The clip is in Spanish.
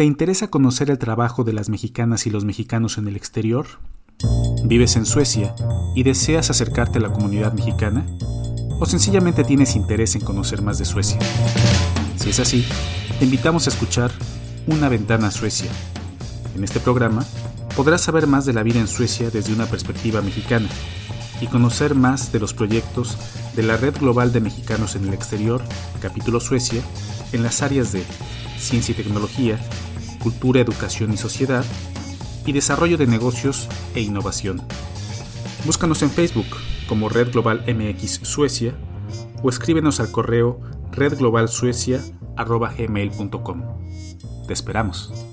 ¿Te interesa conocer el trabajo de las mexicanas y los mexicanos en el exterior? ¿Vives en Suecia y deseas acercarte a la comunidad mexicana? ¿O sencillamente tienes interés en conocer más de Suecia? Si es así, te invitamos a escuchar Una ventana Suecia. En este programa podrás saber más de la vida en Suecia desde una perspectiva mexicana y conocer más de los proyectos de la Red Global de Mexicanos en el Exterior, capítulo Suecia, en las áreas de ciencia y tecnología, cultura, educación y sociedad, y desarrollo de negocios e innovación. Búscanos en Facebook como Red Global MX Suecia o escríbenos al correo redglobalsuecia.gmail.com. Te esperamos.